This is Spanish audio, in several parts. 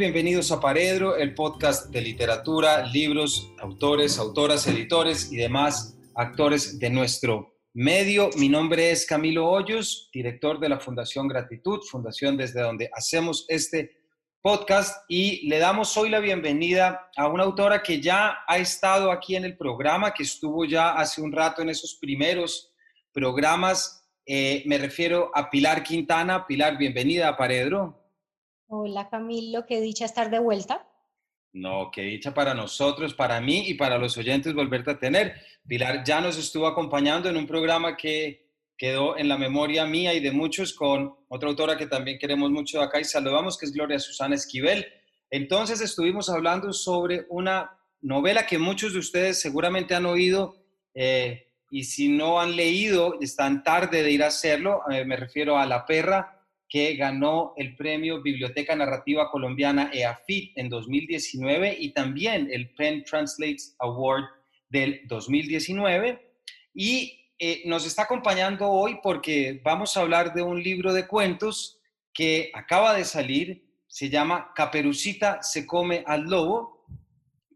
bienvenidos a Paredro, el podcast de literatura, libros, autores, autoras, editores y demás actores de nuestro medio. Mi nombre es Camilo Hoyos, director de la Fundación Gratitud, fundación desde donde hacemos este podcast y le damos hoy la bienvenida a una autora que ya ha estado aquí en el programa, que estuvo ya hace un rato en esos primeros programas. Eh, me refiero a Pilar Quintana. Pilar, bienvenida a Paredro. Hola Camilo, qué dicha estar de vuelta. No, qué dicha para nosotros, para mí y para los oyentes volverte a tener. Pilar ya nos estuvo acompañando en un programa que quedó en la memoria mía y de muchos con otra autora que también queremos mucho acá y saludamos, que es Gloria Susana Esquivel. Entonces estuvimos hablando sobre una novela que muchos de ustedes seguramente han oído eh, y si no han leído, están tarde de ir a hacerlo. Eh, me refiero a La Perra que ganó el premio Biblioteca Narrativa Colombiana EAFIT en 2019 y también el Pen Translates Award del 2019. Y eh, nos está acompañando hoy porque vamos a hablar de un libro de cuentos que acaba de salir, se llama Caperucita se come al lobo,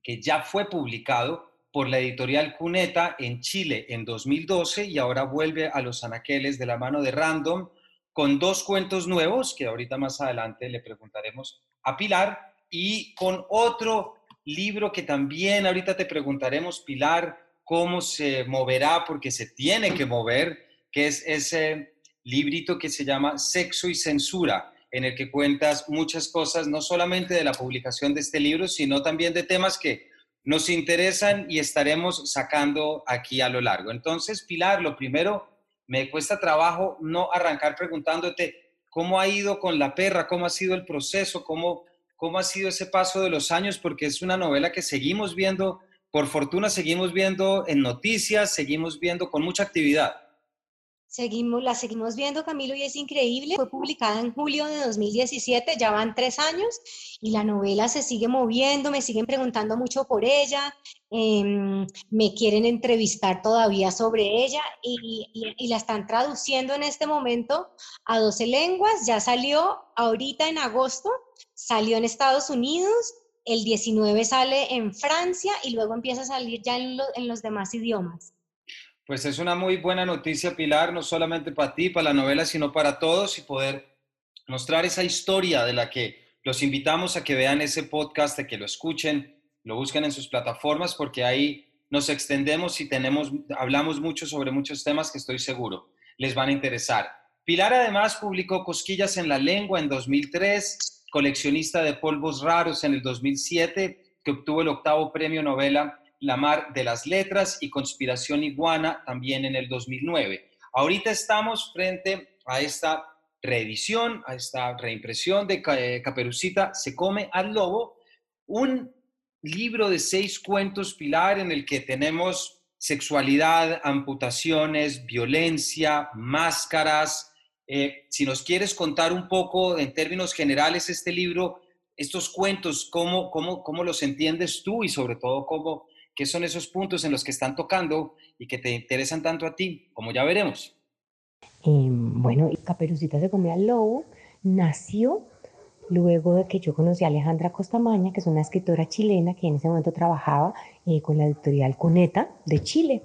que ya fue publicado por la editorial Cuneta en Chile en 2012 y ahora vuelve a los anaqueles de la mano de Random con dos cuentos nuevos, que ahorita más adelante le preguntaremos a Pilar, y con otro libro que también ahorita te preguntaremos, Pilar, cómo se moverá, porque se tiene que mover, que es ese librito que se llama Sexo y Censura, en el que cuentas muchas cosas, no solamente de la publicación de este libro, sino también de temas que nos interesan y estaremos sacando aquí a lo largo. Entonces, Pilar, lo primero me cuesta trabajo no arrancar preguntándote cómo ha ido con la perra, cómo ha sido el proceso, cómo, cómo ha sido ese paso de los años, porque es una novela que seguimos viendo, por fortuna seguimos viendo en noticias, seguimos viendo con mucha actividad. Seguimos, la seguimos viendo, Camilo, y es increíble. Fue publicada en julio de 2017, ya van tres años, y la novela se sigue moviendo, me siguen preguntando mucho por ella, em, me quieren entrevistar todavía sobre ella, y, y, la están traduciendo en este momento a 12 lenguas. Ya salió ahorita en agosto, salió en Estados Unidos, el 19 sale en Francia y luego empieza a salir ya en, en los demás idiomas. Pues es una muy buena noticia, Pilar, no solamente para ti, para la novela, sino para todos y poder mostrar esa historia de la que los invitamos a que vean ese podcast, a que lo escuchen, lo busquen en sus plataformas, porque ahí nos extendemos y tenemos, hablamos mucho sobre muchos temas que estoy seguro les van a interesar. Pilar además publicó Cosquillas en la Lengua en 2003, coleccionista de polvos raros en el 2007, que obtuvo el octavo premio novela la Mar de las Letras y Conspiración Iguana también en el 2009. Ahorita estamos frente a esta reedición, a esta reimpresión de eh, Caperucita Se come al lobo, un libro de seis cuentos pilar en el que tenemos sexualidad, amputaciones, violencia, máscaras. Eh, si nos quieres contar un poco en términos generales este libro, estos cuentos, ¿cómo, cómo, cómo los entiendes tú y sobre todo cómo qué son esos puntos en los que están tocando y que te interesan tanto a ti, como ya veremos. bueno, Caperucita se comió al lobo nació luego de que yo conocí a Alejandra Costamaña, que es una escritora chilena que en ese momento trabajaba eh, con la editorial Cuneta de Chile.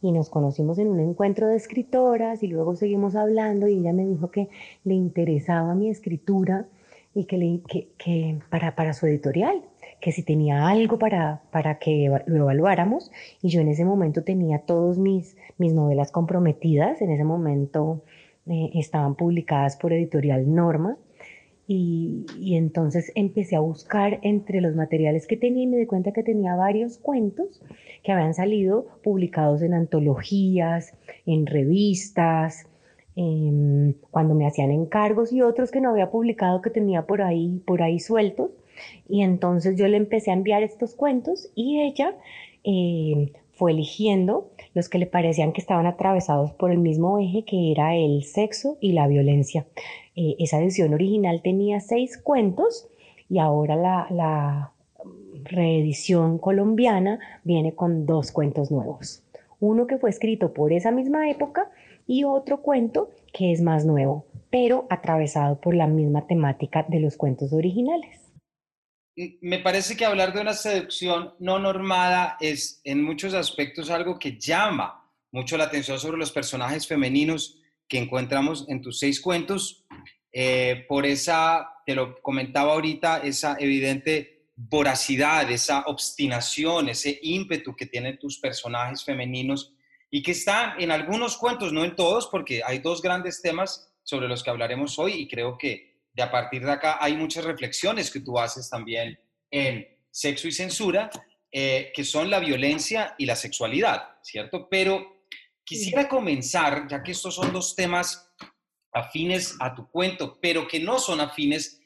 Y nos conocimos en un encuentro de escritoras y luego seguimos hablando y ella me dijo que le interesaba mi escritura y que, le, que, que para, para su editorial que si tenía algo para, para que lo evaluáramos y yo en ese momento tenía todas mis, mis novelas comprometidas, en ese momento eh, estaban publicadas por editorial Norma y, y, entonces empecé a buscar entre los materiales que tenía y me di cuenta que tenía varios cuentos que habían salido publicados en antologías, en revistas, cuando me hacían encargos y otros que no había publicado que tenía por ahí, por ahí sueltos y entonces yo le empecé a enviar estos cuentos y ella eh, fue eligiendo los que le parecían que estaban atravesados por el mismo eje que era el sexo y la violencia. Eh, esa edición original tenía seis cuentos y ahora la, la reedición colombiana viene con dos cuentos nuevos. Uno que fue escrito por esa misma época y otro cuento que es más nuevo, pero atravesado por la misma temática de los cuentos originales. Me parece que hablar de una seducción no normada es en muchos aspectos algo que llama mucho la atención sobre los personajes femeninos que encontramos en tus seis cuentos, eh, por esa, te lo comentaba ahorita, esa evidente voracidad, esa obstinación, ese ímpetu que tienen tus personajes femeninos y que están en algunos cuentos, no en todos, porque hay dos grandes temas sobre los que hablaremos hoy y creo que de a partir de acá hay muchas reflexiones que tú haces también en Sexo y Censura, eh, que son la violencia y la sexualidad, ¿cierto? Pero quisiera comenzar, ya que estos son dos temas afines a tu cuento, pero que no son afines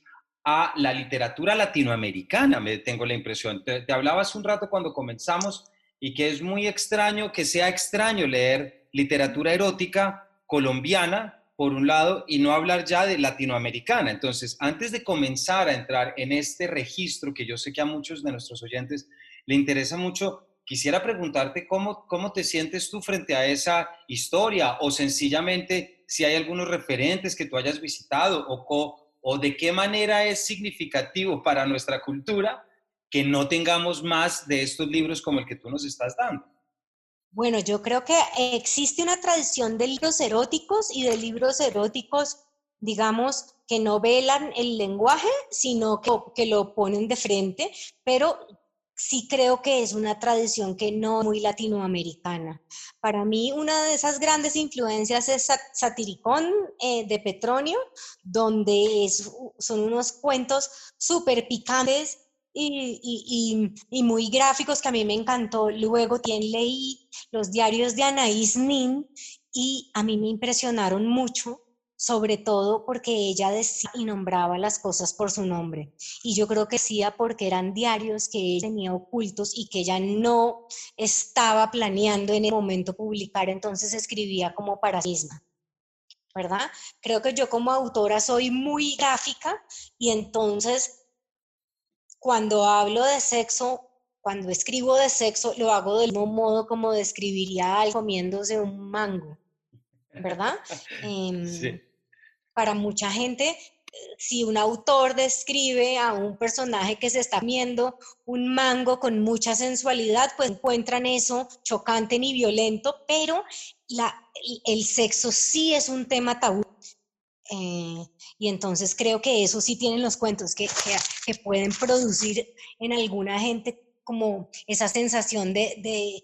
a la literatura latinoamericana, me tengo la impresión. Te, te hablaba hace un rato cuando comenzamos y que es muy extraño, que sea extraño leer literatura erótica colombiana por un lado, y no hablar ya de latinoamericana. Entonces, antes de comenzar a entrar en este registro, que yo sé que a muchos de nuestros oyentes le interesa mucho, quisiera preguntarte cómo, cómo te sientes tú frente a esa historia o sencillamente si hay algunos referentes que tú hayas visitado o, o de qué manera es significativo para nuestra cultura que no tengamos más de estos libros como el que tú nos estás dando. Bueno, yo creo que existe una tradición de libros eróticos y de libros eróticos, digamos, que no velan el lenguaje, sino que, lo ponen de frente, pero sí creo que es una tradición que no muy latinoamericana. Para mí, una de esas grandes influencias es Satiricón eh, de Petronio, donde son unos cuentos súper picantes y, muy gráficos que a mí me encantó. Luego también leí los diarios de Anaís Nin y a mí me impresionaron mucho, sobre todo porque ella decía y nombraba las cosas por su nombre. Y yo creo que decía porque eran diarios que ella tenía ocultos y que ella no estaba planeando en el momento publicar, entonces escribía como para sí misma. ¿verdad? Creo que yo como autora soy muy gráfica y entonces cuando hablo de sexo, cuando escribo de sexo, lo hago del mismo modo como describiría algo comiéndose un mango, ¿verdad? Em, para mucha gente, si un autor describe a un personaje que se está comiendo un mango con mucha sensualidad, pues encuentran eso chocante ni violento, pero el sexo sí es un tema tabú. Eh, y entonces creo que eso sí tienen los cuentos, que, que, pueden producir en alguna gente como esa sensación de, de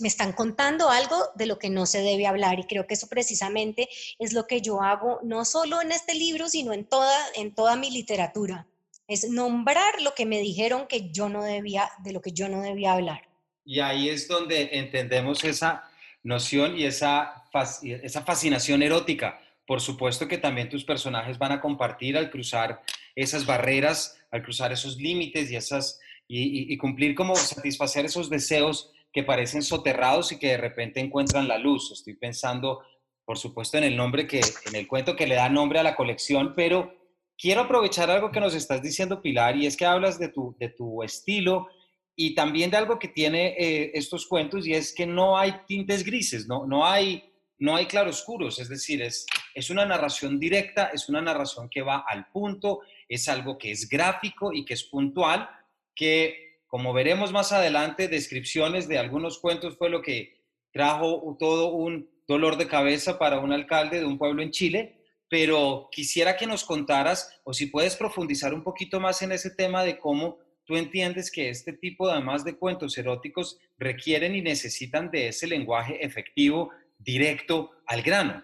me están contando algo de lo que no se debe hablar y creo que eso precisamente es lo que yo hago no solo en este libro, sino en toda, en toda mi literatura. Es nombrar lo que me dijeron que yo no debía, de lo que yo no debía hablar. Y ahí es donde entendemos esa noción y esa, esa fascinación erótica por supuesto que también tus personajes van a compartir al cruzar esas barreras, al cruzar esos límites y, esas, y, cumplir como satisfacer esos deseos que parecen soterrados y que de repente encuentran la luz. Estoy pensando, por supuesto, en el nombre que, en el cuento que le da nombre a la colección, pero quiero aprovechar algo que nos estás diciendo, Pilar, y es que hablas de tu, de tu estilo y también de algo que tiene eh, estos cuentos, y es que no hay tintes grises, no, no hay no hay claroscuros, es decir, es, es una narración directa, es una narración que va al punto, es algo que es gráfico y que es puntual, que como veremos más adelante, descripciones de algunos cuentos fue lo que trajo todo un dolor de cabeza para un alcalde de un pueblo en Chile, pero quisiera que nos contaras o si puedes profundizar un poquito más en ese tema de cómo tú entiendes que este tipo, además de cuentos eróticos, requieren y necesitan de ese lenguaje efectivo directo al grano.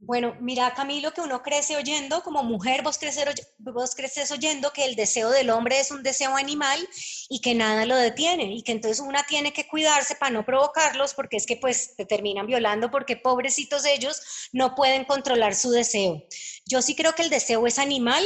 Bueno, mira Camilo, que uno crece oyendo, como mujer vos creces, vos creces oyendo que el deseo del hombre es un deseo animal y que nada lo detiene y que entonces una tiene que cuidarse para no provocarlos porque es que pues te terminan violando porque pobrecitos ellos no pueden controlar su deseo. Yo sí creo que el deseo es animal,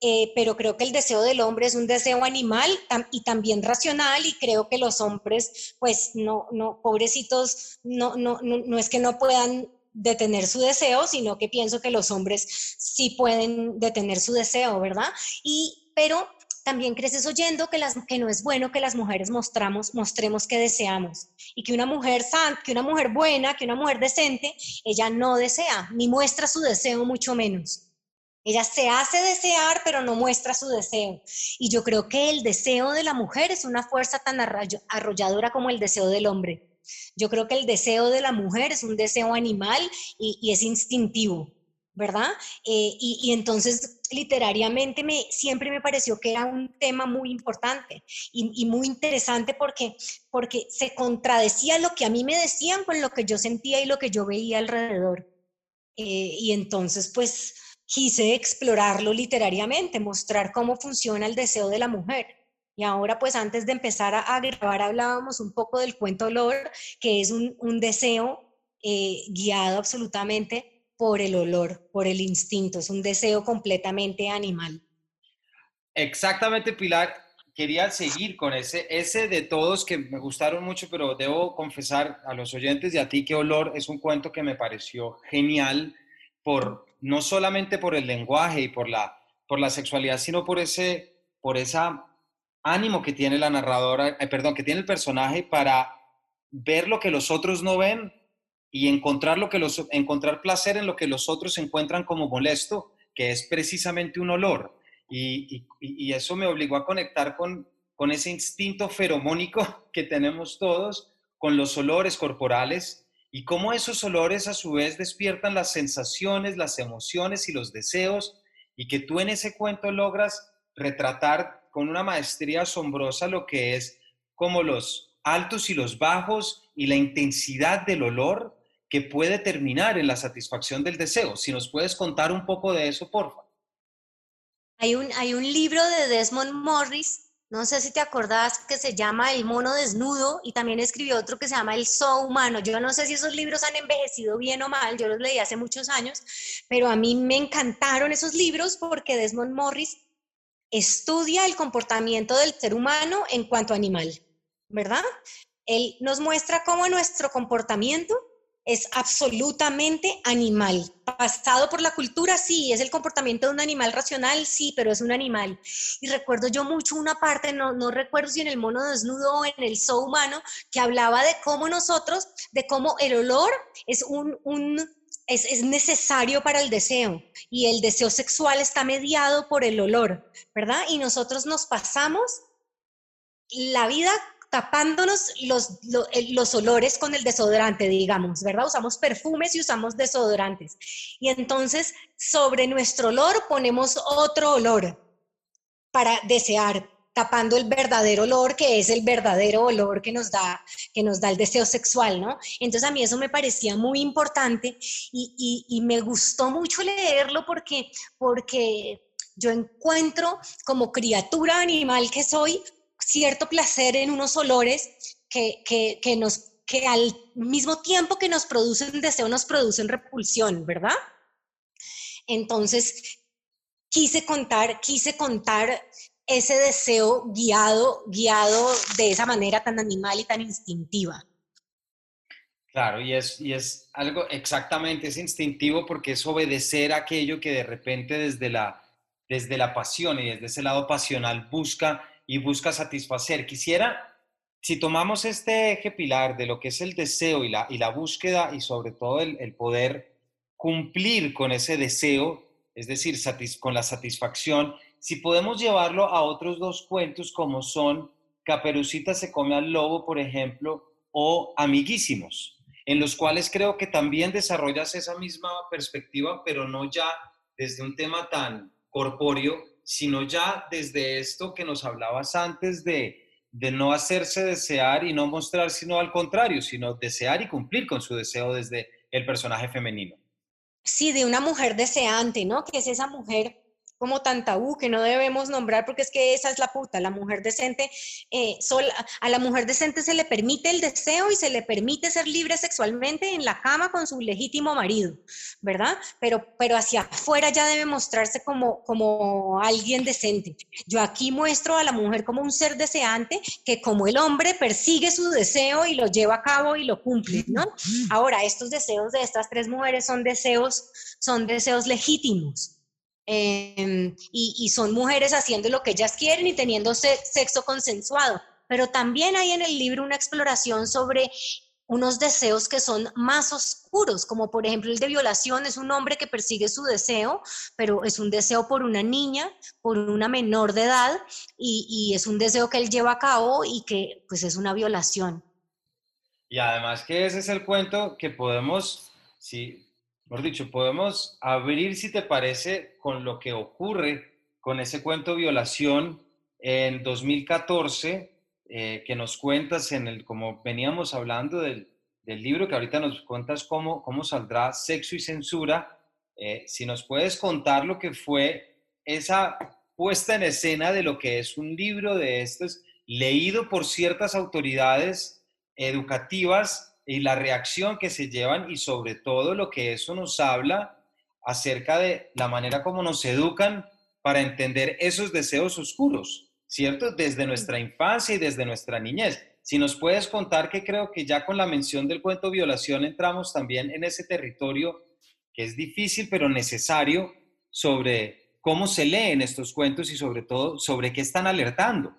eh, pero creo que el deseo del hombre es un deseo animal y también racional y creo que los hombres, pues no, no, pobrecitos, no, no, no, es que no puedan detener su deseo, sino que pienso que los hombres sí pueden detener su deseo, ¿verdad? Y, pero también creces oyendo que, las, que no es bueno que las mujeres mostramos, mostremos que deseamos y que una mujer san, que una mujer buena, que una mujer decente, ella no desea ni muestra su deseo mucho menos. Ella se hace desear, pero no muestra su deseo. Y yo creo que el deseo de la mujer es una fuerza tan arrolladora como el deseo del hombre. Yo creo que el deseo de la mujer es un deseo animal y, es instintivo, ¿verdad? Eh, y, entonces literariamente me, siempre me pareció que era un tema muy importante y, muy interesante porque, porque se contradecía lo que a mí me decían con lo que yo sentía y lo que yo veía alrededor. Eh, y entonces, pues, quise explorarlo literariamente, mostrar cómo funciona el deseo de la mujer. Y ahora, pues antes de empezar a, grabar, hablábamos un poco del cuento olor, que es un, deseo eh, guiado absolutamente por el olor, por el instinto, es un deseo completamente animal. Exactamente, Pilar. Quería seguir con ese, ese de todos que me gustaron mucho, pero debo confesar a los oyentes y a ti que Olor es un cuento que me pareció genial por, no solamente por el lenguaje y por la, por la sexualidad, sino por ese por esa ánimo que tiene la narradora, eh, perdón, que tiene el personaje para ver lo que los otros no ven y encontrar, lo que los, encontrar placer en lo que los otros encuentran como molesto, que es precisamente un olor. Y, y, eso me obligó a conectar con, con ese instinto feromónico que tenemos todos, con los olores corporales y cómo esos olores a su vez despiertan las sensaciones, las emociones y los deseos y que tú en ese cuento logras retratar con una maestría asombrosa lo que es como los altos y los bajos y la intensidad del olor que puede terminar en la satisfacción del deseo. Si nos puedes contar un poco de eso, porfa. Hay un, hay un libro de Desmond Morris no sé si te acordás que se llama El mono desnudo y también escribió otro que se llama El so humano. Yo no sé si esos libros han envejecido bien o mal, yo los leí hace muchos años, pero a mí me encantaron esos libros porque Desmond Morris estudia el comportamiento del ser humano en cuanto animal, ¿verdad? Él nos muestra cómo nuestro comportamiento es absolutamente animal. Pasado por la cultura, sí, es el comportamiento de un animal racional, sí, pero es un animal. Y recuerdo yo mucho una parte, no, no recuerdo si en el mono desnudo o en el so humano, que hablaba de cómo nosotros, de cómo el olor es un, un es, es, necesario para el deseo y el deseo sexual está mediado por el olor, ¿verdad? Y nosotros nos pasamos la vida tapándonos los, los, olores con el desodorante, digamos, ¿verdad? Usamos perfumes y usamos desodorantes. Y entonces sobre nuestro olor ponemos otro olor para desear, tapando el verdadero olor, que es el verdadero olor que nos da, que nos da el deseo sexual, ¿no? Entonces a mí eso me parecía muy importante y, me gustó mucho leerlo porque, porque yo encuentro como criatura animal que soy cierto placer en unos olores que, que, nos, que al mismo tiempo que nos producen deseo, nos producen repulsión, ¿verdad? Entonces, quise contar, quise contar ese deseo guiado, guiado de esa manera tan animal y tan instintiva. Claro, y es, y es algo exactamente, es instintivo porque es obedecer aquello que de repente desde la, desde la pasión y desde ese lado pasional busca y busca satisfacer. Quisiera, si tomamos este eje pilar de lo que es el deseo y la, y la búsqueda y sobre todo el, poder cumplir con ese deseo, es decir, con la satisfacción, si podemos llevarlo a otros dos cuentos como son Caperucita se come al lobo, por ejemplo, o Amiguísimos, en los cuales creo que también desarrollas esa misma perspectiva, pero no ya desde un tema tan corpóreo, sino ya desde esto que nos hablabas antes de, de no hacerse desear y no mostrar, sino al contrario, sino desear y cumplir con su deseo desde el personaje femenino. Sí, de una mujer deseante, ¿no? Que es esa mujer como tan tabú que no debemos nombrar porque es que esa es la puta, la mujer decente, eh, a la mujer decente se le permite el deseo y se le permite ser libre sexualmente en la cama con su legítimo marido, ¿verdad? Pero, pero hacia afuera ya debe mostrarse como, como alguien decente. Yo aquí muestro a la mujer como un ser deseante que como el hombre persigue su deseo y lo lleva a cabo y lo cumple, ¿no? Ahora, estos deseos de estas tres mujeres son deseos, son deseos legítimos Em, y, son mujeres haciendo lo que ellas quieren y teniendo sexo consensuado. Pero también hay en el libro una exploración sobre unos deseos que son más oscuros, como por ejemplo el de violación, es un hombre que persigue su deseo, pero es un deseo por una niña, por una menor de edad, y, es un deseo que él lleva a cabo y que pues es una violación. Y además que ese es el cuento que podemos, sí, mejor dicho, podemos abrir, si te parece, con lo que ocurre con ese cuento violación en 2014 eh, que nos cuentas en el, como veníamos hablando del, del, libro, que ahorita nos cuentas cómo, cómo saldrá Sexo y Censura, eh, si nos puedes contar lo que fue esa puesta en escena de lo que es un libro de estos, leído por ciertas autoridades educativas y la reacción que se llevan y sobre todo lo que eso nos habla acerca de la manera como nos educan para entender esos deseos oscuros. ¿cierto? Desde nuestra infancia y desde nuestra niñez. Si nos puedes contar que creo que ya con la mención del cuento violación entramos también en ese territorio que es difícil pero necesario sobre cómo se leen estos cuentos y sobre todo sobre qué están alertando.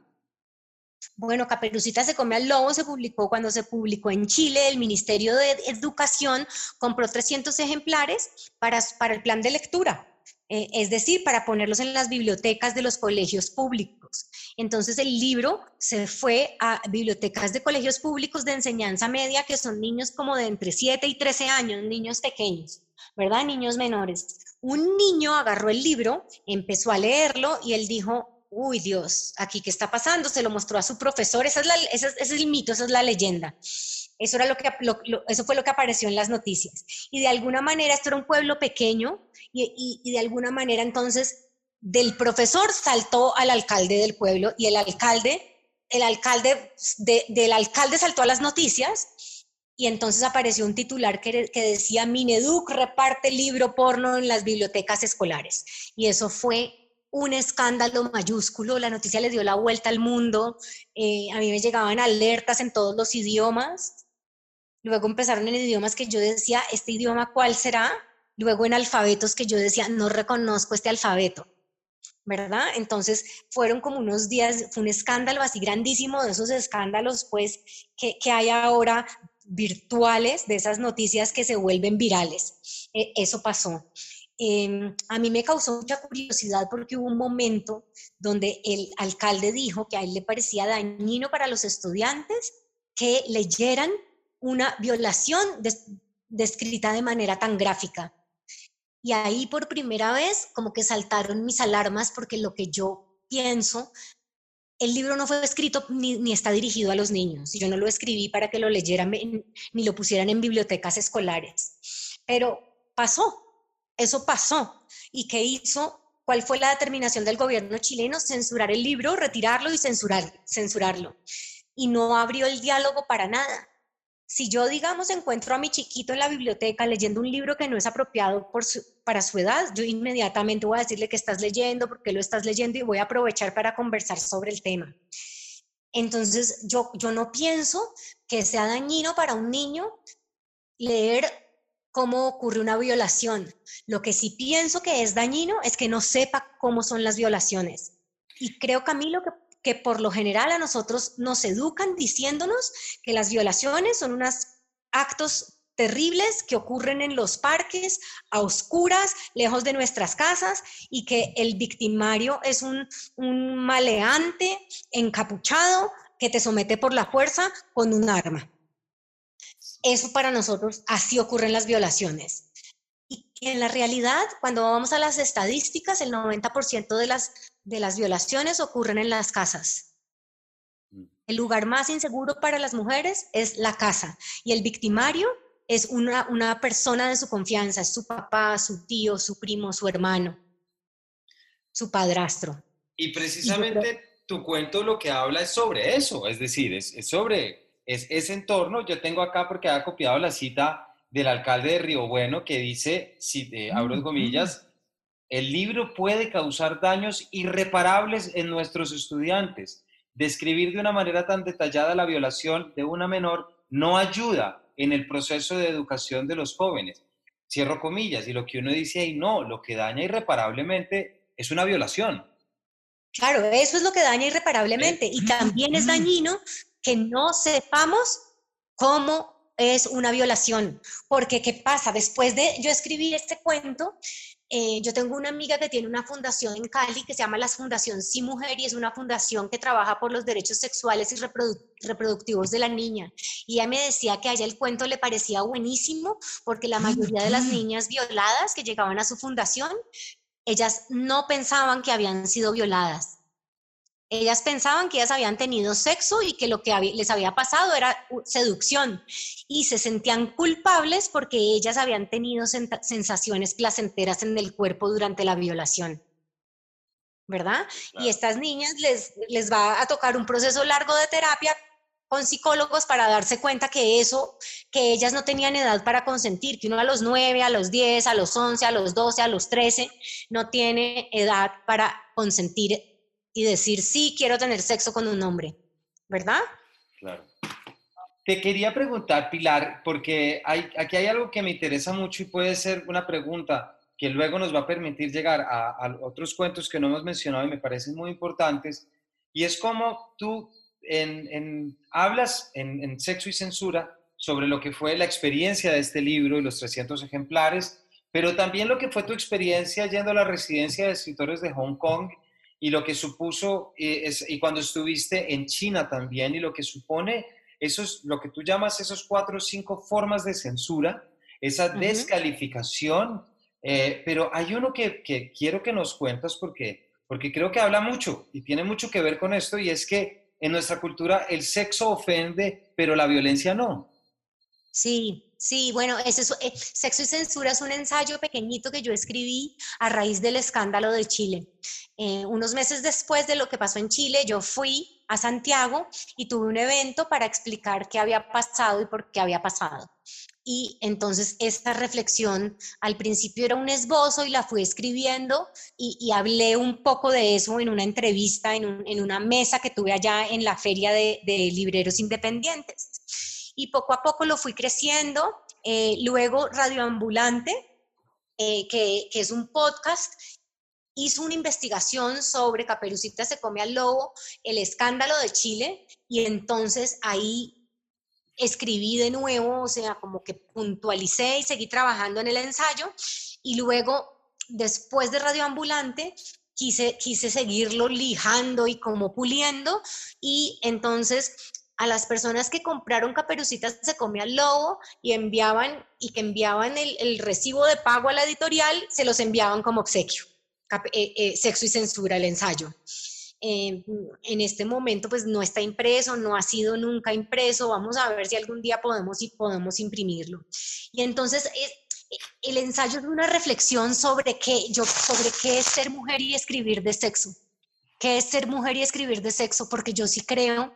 Bueno, Caperucita se come al lobo se publicó cuando se publicó en Chile, el Ministerio de Educación compró 300 ejemplares para, para el plan de lectura. Eh, es decir, para ponerlos en las bibliotecas de los colegios públicos. Entonces el libro se fue a bibliotecas de colegios públicos de enseñanza media, que son niños como de entre 7 y 13 años, niños pequeños, ¿verdad? Niños menores. Un niño agarró el libro, empezó a leerlo y él dijo, uy Dios, aquí qué está pasando, se lo mostró a su profesor, esa es ese es el mito, esa es la leyenda. Eso, era lo que, eso fue lo que apareció en las noticias. Y de alguna manera, esto era un pueblo pequeño y, de alguna manera entonces del profesor saltó al alcalde del pueblo y el alcalde, el alcalde, del alcalde saltó a las noticias y entonces apareció un titular que, que, decía Mineduc reparte libro porno en las bibliotecas escolares. Y eso fue un escándalo mayúsculo, la noticia le dio la vuelta al mundo, eh, a mí me llegaban alertas en todos los idiomas, Luego empezaron en idiomas que yo decía, ¿este idioma cuál será? Luego en alfabetos que yo decía, no reconozco este alfabeto. ¿verdad? Entonces fueron como unos días, fue un escándalo así grandísimo de esos escándalos, pues, que, hay ahora virtuales, de esas noticias que se vuelven virales. E, eso pasó. Em, a mí me causó mucha curiosidad porque hubo un momento donde el alcalde dijo que a él le parecía dañino para los estudiantes que leyeran una violación descrita de manera tan gráfica. Y ahí por primera vez como que saltaron mis alarmas porque lo que yo pienso, el libro no fue escrito ni, está dirigido a los niños. Yo no lo escribí para que lo leyeran ni lo pusieran en bibliotecas escolares. Pero pasó, eso pasó. ¿Y qué hizo? ¿Cuál fue la determinación del gobierno chileno? Censurar el libro, retirarlo y censurar, censurarlo. Y no abrió el diálogo para nada si yo, digamos, encuentro a mi chiquito en la biblioteca leyendo un libro que no es apropiado para su edad, yo inmediatamente voy a decirle que estás leyendo, porque lo estás leyendo y voy a aprovechar para conversar sobre el tema. Entonces, yo, yo no pienso que sea dañino para un niño leer cómo ocurre una violación. Lo que sí pienso que es dañino es que no sepa cómo son las violaciones. Y creo, Camilo, que por lo general a nosotros nos educan diciéndonos que las violaciones son unos actos terribles que ocurren en los parques, a oscuras, lejos de nuestras casas, y que el victimario es un, un maleante encapuchado que te somete por la fuerza con un arma. Eso para nosotros así ocurren las violaciones. Y en la realidad, cuando vamos a las estadísticas, el 90% de las de las violaciones ocurren en las casas. Mm. El lugar más inseguro para las mujeres es la casa y el victimario es una, una persona de su confianza, es su papá, su tío, su primo, su hermano, su padrastro. Y precisamente tu cuento lo que habla es sobre eso, es decir, es, sobre es, ese entorno. Yo tengo acá porque ha copiado la cita del alcalde de Río Bueno que dice, si eh, abro comillas, el libro puede causar daños irreparables en nuestros estudiantes. Describir de una manera tan detallada la violación de una menor no ayuda en el proceso de educación de los jóvenes. Cierro comillas, y lo que uno dice ahí, no, lo que daña irreparablemente es una violación. Claro, eso es lo que daña irreparablemente. Y también es dañino que no sepamos cómo es una violación, porque ¿qué pasa? Después de yo escribí este cuento, eh, yo tengo una amiga que tiene una fundación en Cali que se llama la Fundación Sí Mujer y es una fundación que trabaja por los derechos sexuales y reproductivos de la niña. Y ella me decía que a ella el cuento le parecía buenísimo porque la mayoría de las niñas violadas que llegaban a su fundación, ellas no pensaban que habían sido violadas ellas pensaban que ellas habían tenido sexo y que lo que les había pasado era seducción y se sentían culpables porque ellas habían tenido sensaciones placenteras en el cuerpo durante la violación. ¿Verdad? Y estas niñas les, les va a tocar un proceso largo de terapia con psicólogos para darse cuenta que eso, que ellas no tenían edad para consentir, que uno a los 9, a los 10, a los 11, a los 12, a los 13, no tiene edad para consentir y decir, sí, quiero tener sexo con un hombre, ¿verdad? Claro. Te quería preguntar, Pilar, porque aquí hay algo que me interesa mucho y puede ser una pregunta que luego nos va a permitir llegar a, otros cuentos que no hemos mencionado y me parecen muy importantes, y es como tú en, hablas en, en Sexo y Censura sobre lo que fue la experiencia de este libro y los 300 ejemplares, pero también lo que fue tu experiencia yendo a la residencia de escritores de Hong Kong y lo que supuso, eh, es, y cuando estuviste en China también, y lo que supone, eso es lo que tú llamas esos cuatro o cinco formas de censura, esa descalificación, eh, pero hay uno que, que, quiero que nos cuentas porque, porque creo que habla mucho y tiene mucho que ver con esto, y es que en nuestra cultura el sexo ofende, pero la violencia no. Sí, Sí, bueno, ese es, eh, Sexo y Censura es un ensayo pequeñito que yo escribí a raíz del escándalo de Chile. Eh, unos meses después de lo que pasó en Chile, yo fui a Santiago y tuve un evento para explicar qué había pasado y por qué había pasado. Y entonces esta reflexión al principio era un esbozo y la fui escribiendo y, hablé un poco de eso en una entrevista, en, una mesa que tuve allá en la feria de libreros independientes y poco a poco lo fui creciendo. Eh, luego Radioambulante, eh, que, es un podcast, hizo una investigación sobre Caperucita se come al lobo, el escándalo de Chile, y entonces ahí escribí de nuevo, o sea, como que puntualicé y seguí trabajando en el ensayo, y luego, después de Radioambulante, quise, quise seguirlo lijando y como puliendo, y entonces a las personas que compraron caperucitas se comía el lobo y enviaban y que enviaban el, recibo de pago a la editorial, se los enviaban como obsequio. Eh, eh, sexo y censura, el ensayo. Eh, en este momento pues no está impreso, no ha sido nunca impreso, vamos a ver si algún día podemos, y podemos imprimirlo. Y entonces el ensayo es una reflexión sobre qué, yo, sobre qué es ser mujer y escribir de sexo. ¿Qué es ser mujer y escribir de sexo? Porque yo sí creo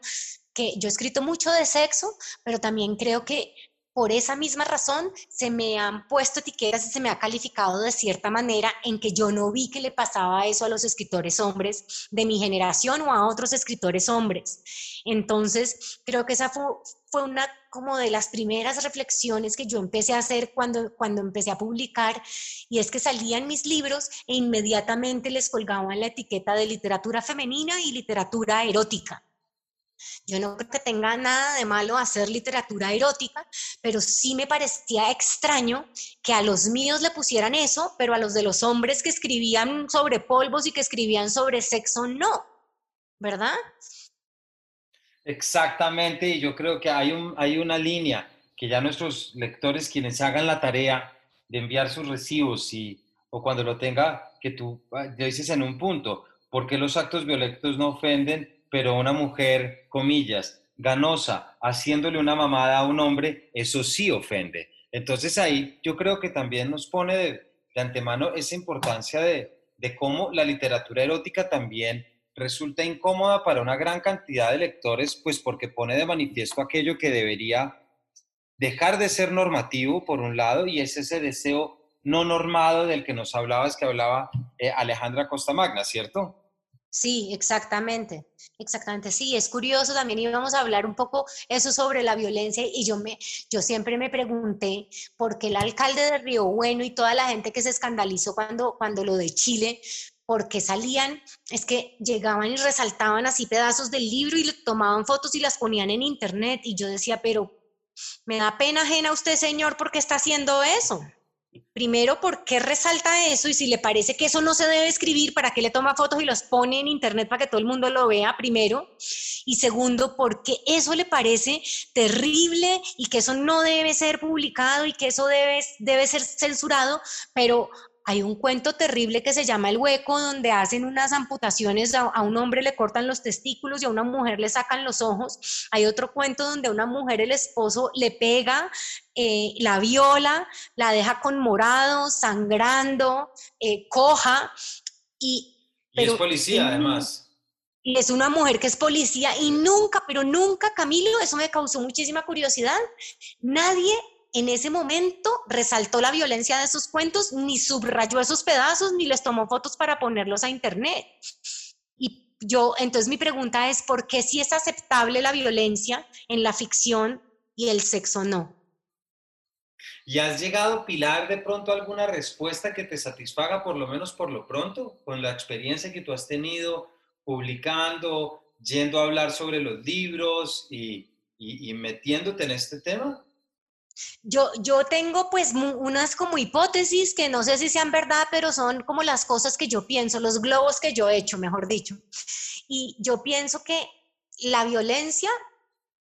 que yo he escrito mucho de sexo, pero también creo que por esa misma razón se me han puesto etiquetas y se me ha calificado de cierta manera en que yo no vi que le pasaba eso a los escritores hombres de mi generación o a otros escritores hombres. Entonces, creo que esa fue, una como de las primeras reflexiones que yo empecé a hacer cuando, cuando empecé a publicar, y es que salían mis libros e inmediatamente les colgaban la etiqueta de literatura femenina y literatura erótica. Yo no creo que tenga nada de malo hacer literatura erótica, pero sí me parecía extraño que a los míos le pusieran eso, pero a los de los hombres que escribían sobre polvos y que escribían sobre sexo, no, ¿verdad? Exactamente, y yo creo que hay, un, hay una línea que ya nuestros lectores, quienes hagan la tarea de enviar sus recibos y, o cuando lo tenga, que tú ah, dices en un punto, ¿por qué los actos violentos no ofenden? Pero una mujer, comillas, ganosa, haciéndole una mamada a un hombre, eso sí ofende. Entonces ahí yo creo que también nos pone de, antemano esa importancia de, de cómo la literatura erótica también resulta incómoda para una gran cantidad de lectores, pues porque pone de manifiesto aquello que debería dejar de ser normativo, por un lado, y es ese deseo no normado del que nos hablabas, que hablaba eh, Alejandra Costa Magna, ¿cierto? Sí, exactamente, exactamente. Sí, es curioso, también íbamos a hablar un poco eso sobre la violencia y yo, me, yo siempre me pregunté por qué el alcalde de Río Bueno y toda la gente que se escandalizó cuando, cuando lo de Chile, porque salían, es que llegaban y resaltaban así pedazos del libro y tomaban fotos y las ponían en internet y yo decía, pero Me da pena ajena usted, señor, porque está haciendo eso. Primero, ¿por qué resalta eso? Y si le parece que eso no se debe escribir, ¿para qué le toma fotos y los pone en internet para que todo el mundo lo vea? Primero. Y segundo, ¿por qué eso le parece terrible y que eso no debe ser publicado y que eso debe, debe ser censurado? Pero hay un cuento terrible que se llama El Hueco, donde hacen unas amputaciones, a, un hombre le cortan los testículos y a una mujer le sacan los ojos. Hay otro cuento donde a una mujer el esposo le pega, eh, la viola, la deja con morado, sangrando, eh, coja. Y, es policía además. Y es una mujer que es policía y nunca, pero nunca, Camilo, eso me causó muchísima curiosidad. Nadie en ese momento resaltó la violencia de esos cuentos, ni subrayó esos pedazos, ni les tomó fotos para ponerlos a internet. Y yo, entonces mi pregunta es, ¿por qué si es aceptable la violencia en la ficción y el sexo no? ¿Y has llegado, Pilar, de pronto alguna respuesta que te satisfaga, por lo menos por lo pronto, con la experiencia que tú has tenido publicando, yendo a hablar sobre los libros y metiéndote en este tema? Yo, yo tengo pues unas como hipótesis que no sé si sean verdad, pero son como las cosas que yo pienso, los globos que yo he hecho, mejor dicho. Y yo pienso que la violencia,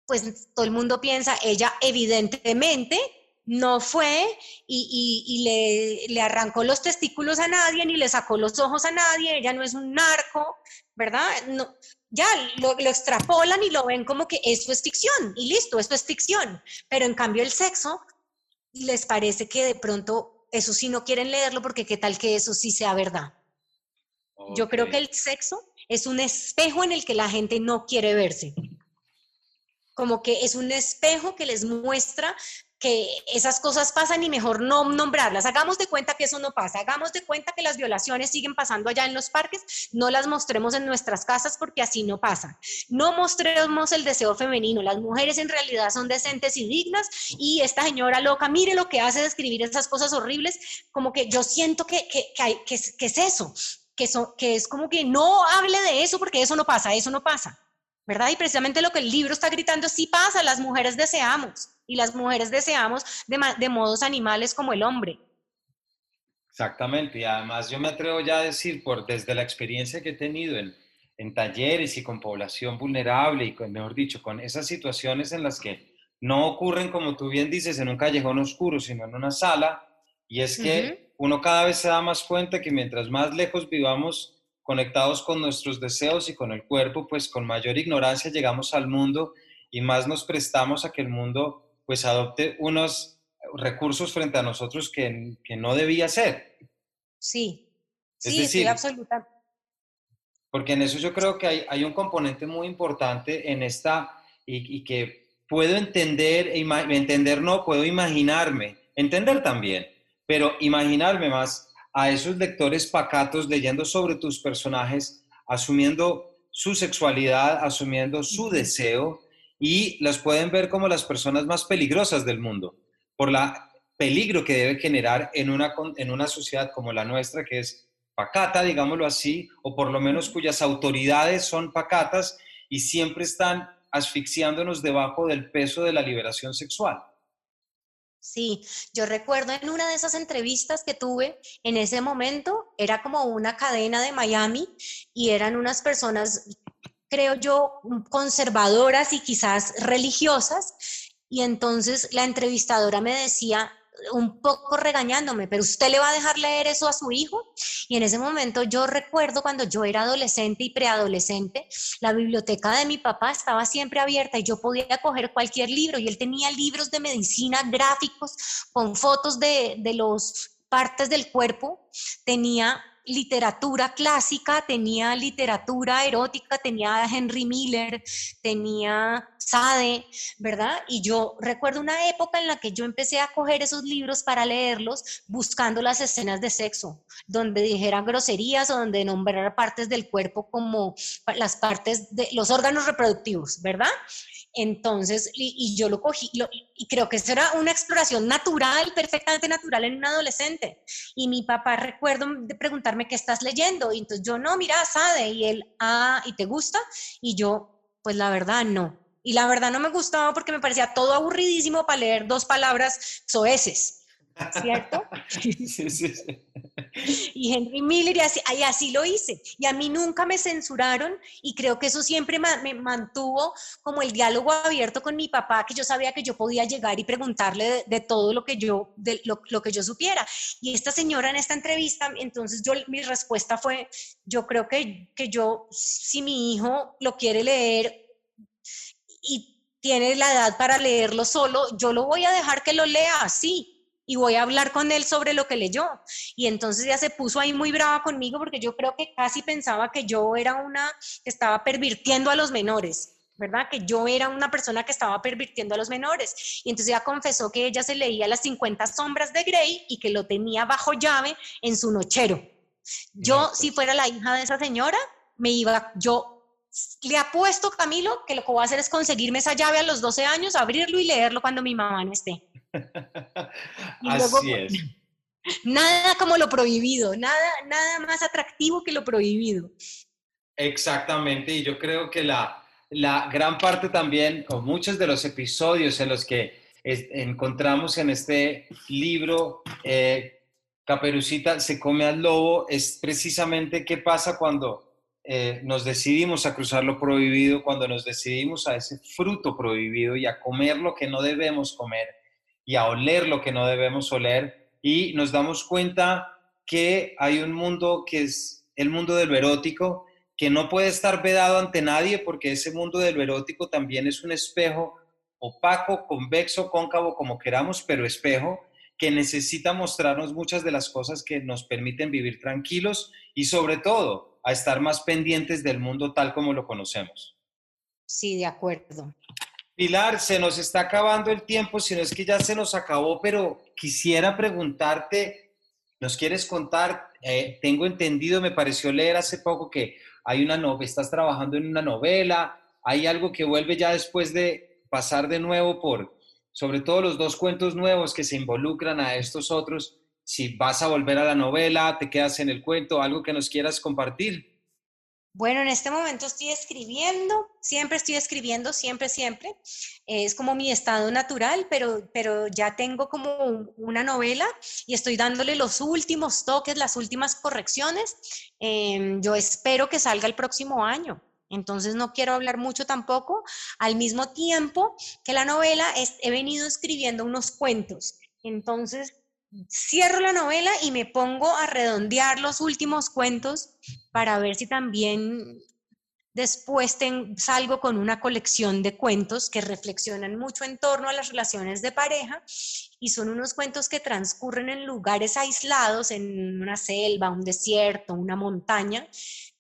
pues todo el mundo piensa, ella evidentemente no fue y, y, le, le, arrancó los testículos a nadie, ni le sacó los ojos a nadie, ella no es un narco, ¿verdad? No, ya lo, lo, extrapolan y lo ven como que esto es ficción y listo, esto es ficción. Pero en cambio el sexo les parece que de pronto eso sí no quieren leerlo porque qué tal que eso sí sea verdad. Yo creo que el sexo es un espejo en el que la gente no quiere verse. Como que es un espejo que les muestra que esas cosas pasan y mejor no nombrarlas. Hagamos de cuenta que eso no pasa. Hagamos de cuenta que las violaciones siguen pasando allá en los parques. No las mostremos en nuestras casas porque así no pasa. No mostremos el deseo femenino. Las mujeres en realidad son decentes y dignas y esta señora loca, mire lo que hace de escribir esas cosas horribles, como que yo siento que, que, que, que es eso, que, que es como que no hable de eso porque eso no pasa, eso no pasa. ¿Verdad? Y precisamente lo que el libro está gritando sí pasa, las mujeres deseamos, y las mujeres deseamos de, modos animales como el hombre. Exactamente, y además yo me atrevo ya a decir, por, desde la experiencia que he tenido en, en talleres y con población vulnerable, y con, mejor dicho, con esas situaciones en las que no ocurren, como tú bien dices, en un callejón oscuro, sino en una sala, y es que uno cada vez se da más cuenta que mientras más lejos vivamos conectados con nuestros deseos y con el cuerpo, pues con mayor ignorancia llegamos al mundo y más nos prestamos a que el mundo pues adopte unos recursos frente a nosotros que, que no debía ser. Sí, sí, decir, absolutamente. Porque en eso yo creo que hay, hay un componente muy importante en esta y, y que puedo entender, e entender no, puedo imaginarme, entender también, pero imaginarme más a esos lectores pacatos leyendo sobre tus personajes, asumiendo su sexualidad, asumiendo su deseo y las pueden ver como las personas más peligrosas del mundo por la peligro que debe generar en una, en una sociedad como la nuestra, que es pacata, digámoslo así, o por lo menos cuyas autoridades son pacatas y siempre están asfixiándonos debajo del peso de la liberación sexual. Sí, yo recuerdo en una de esas entrevistas que tuve en ese momento, era como una cadena de Miami y eran unas personas, creo yo, conservadoras y quizás religiosas. Y entonces la entrevistadora me decía, un poco regañándome, pero usted le va a dejar leer eso a su hijo. Y en ese momento yo recuerdo cuando yo era adolescente y preadolescente, la biblioteca de mi papá estaba siempre abierta y yo podía coger cualquier libro y él tenía libros de medicina gráficos con fotos de, de los partes del cuerpo, tenía literatura clásica, tenía literatura erótica, tenía Henry Miller, tenía Sade, ¿verdad? Y yo recuerdo una época en la que yo empecé a coger esos libros para leerlos buscando las escenas de sexo, donde dijeran groserías o donde nombrara partes del cuerpo como las partes de los órganos reproductivos, ¿verdad? Entonces, y, yo lo cogí, y creo que eso era una exploración natural, perfectamente natural en un adolescente. Y mi papá recuerdo de preguntarme qué estás leyendo, y entonces yo, no, mira, Sade, y él, ah, ¿y te gusta? Y yo, pues la verdad, no. Y la verdad no me gustaba porque me parecía todo aburridísimo para leer dos palabras soeces. ¿Cierto? Sí, sí, sí. Y Henry Miller, y así, y así, lo hice. Y a mí nunca me censuraron y creo que eso siempre me mantuvo como el diálogo abierto con mi papá, que yo sabía que yo podía llegar y preguntarle de, todo lo que, yo, de lo, lo, que yo supiera. Y esta señora en esta entrevista, entonces yo, mi respuesta fue, yo creo que, que yo, si mi hijo lo quiere leer y tiene la edad para leerlo solo, yo lo voy a dejar que lo lea así y voy a hablar con él sobre lo que leyó. Y entonces ya se puso ahí muy brava conmigo porque yo creo que casi pensaba que yo era una que estaba pervirtiendo a los menores. ¿verdad? Que yo era una persona que estaba pervirtiendo a los menores. Y entonces ya confesó que ella se leía las 50 sombras de Grey y que lo tenía bajo llave en su nochero. Yo, si fuera la hija de esa señora, me iba, yo le apuesto, Camilo, que lo que voy a hacer es conseguirme esa llave a los 12 años, abrirlo y leerlo cuando mi mamá no esté. Así es. Nada como lo prohibido, nada, nada más atractivo que lo prohibido. Exactamente, y yo creo que la, la gran parte también, o muchos de los episodios en los que encontramos en este libro, eh, Caperucita se come al lobo, es precisamente qué pasa cuando eh, nos decidimos a cruzar lo prohibido, cuando nos decidimos a ese fruto prohibido y a comer lo que no debemos comer y a oler lo que no debemos oler y nos damos cuenta que hay un mundo que es el mundo del erótico, que no puede estar vedado ante nadie porque ese mundo del erótico también es un espejo opaco, convexo, cóncavo, como queramos, pero espejo, que necesita mostrarnos muchas de las cosas que nos permiten vivir tranquilos y sobre todo a estar más pendientes del mundo tal como lo conocemos. Sí, de acuerdo. Pilar, se nos está acabando el tiempo, si no es que ya se nos acabó, pero quisiera preguntarte, ¿nos quieres contar? Eh, tengo entendido, me pareció leer hace poco que hay una novela, estás trabajando en una novela, hay algo que vuelve ya después de pasar de nuevo por, sobre todo los dos cuentos nuevos que se involucran a estos otros, si vas a volver a la novela, te quedas en el cuento, algo que nos quieras compartir. Bueno, en este momento estoy escribiendo, siempre estoy escribiendo, siempre, siempre. Es como mi estado natural, pero, pero ya tengo como una novela y estoy dándole los últimos toques, las últimas correcciones. Em, yo espero que salga el próximo año. Entonces no quiero hablar mucho tampoco. Al mismo tiempo que la novela, he venido escribiendo unos cuentos. Entonces cierro la novela y me pongo a redondear los últimos cuentos para ver si también después salgo con una colección de cuentos que reflexionan mucho en torno a las relaciones de pareja y son unos cuentos que transcurren en lugares aislados, en una selva, un desierto, una montaña,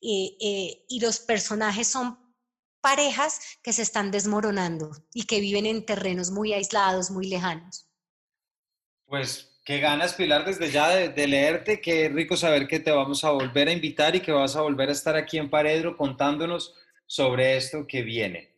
eh, y los personajes son parejas que se están desmoronando y que viven en terrenos muy aislados, muy lejanos. Pues Qué ganas, Pilar, desde ya de, leerte. Qué rico saber que te vamos a volver a invitar y que vas a volver a estar aquí en Paredro contándonos sobre esto que viene.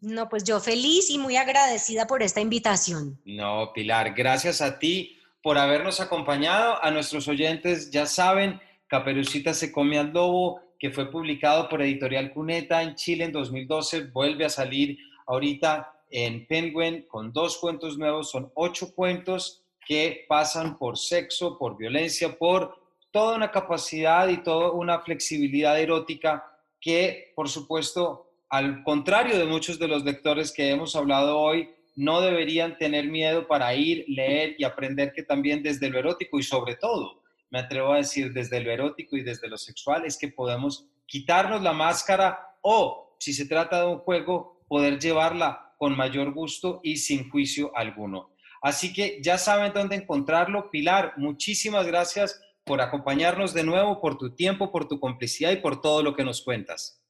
No, pues yo feliz y muy agradecida por esta invitación. No, Pilar, gracias a ti por habernos acompañado. A nuestros oyentes ya saben, Caperucita se come al lobo, que fue publicado por Editorial Cuneta en Chile en 2012, vuelve a salir ahorita en Penguin con dos cuentos nuevos, son ocho cuentos que pasan por sexo, por violencia, por toda una capacidad y toda una flexibilidad erótica que, por supuesto, al contrario de muchos de los lectores que hemos hablado hoy, no deberían tener miedo para ir, leer y aprender que también desde lo erótico y sobre todo, me atrevo a decir, desde lo erótico y desde lo sexual es que podemos quitarnos la máscara o, si se trata de un juego, poder llevarla con mayor gusto y sin juicio alguno. Así que ya saben dónde encontrarlo. Pilar, muchísimas gracias por acompañarnos de nuevo, por tu tiempo, por tu complicidad y por todo lo que nos cuentas.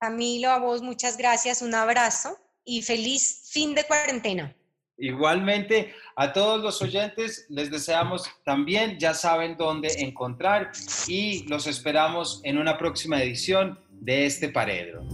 Camilo, a vos muchas gracias, un abrazo y feliz fin de cuarentena. Igualmente, a todos los oyentes les deseamos también, ya saben dónde encontrar y los esperamos en una próxima edición de este Paredro.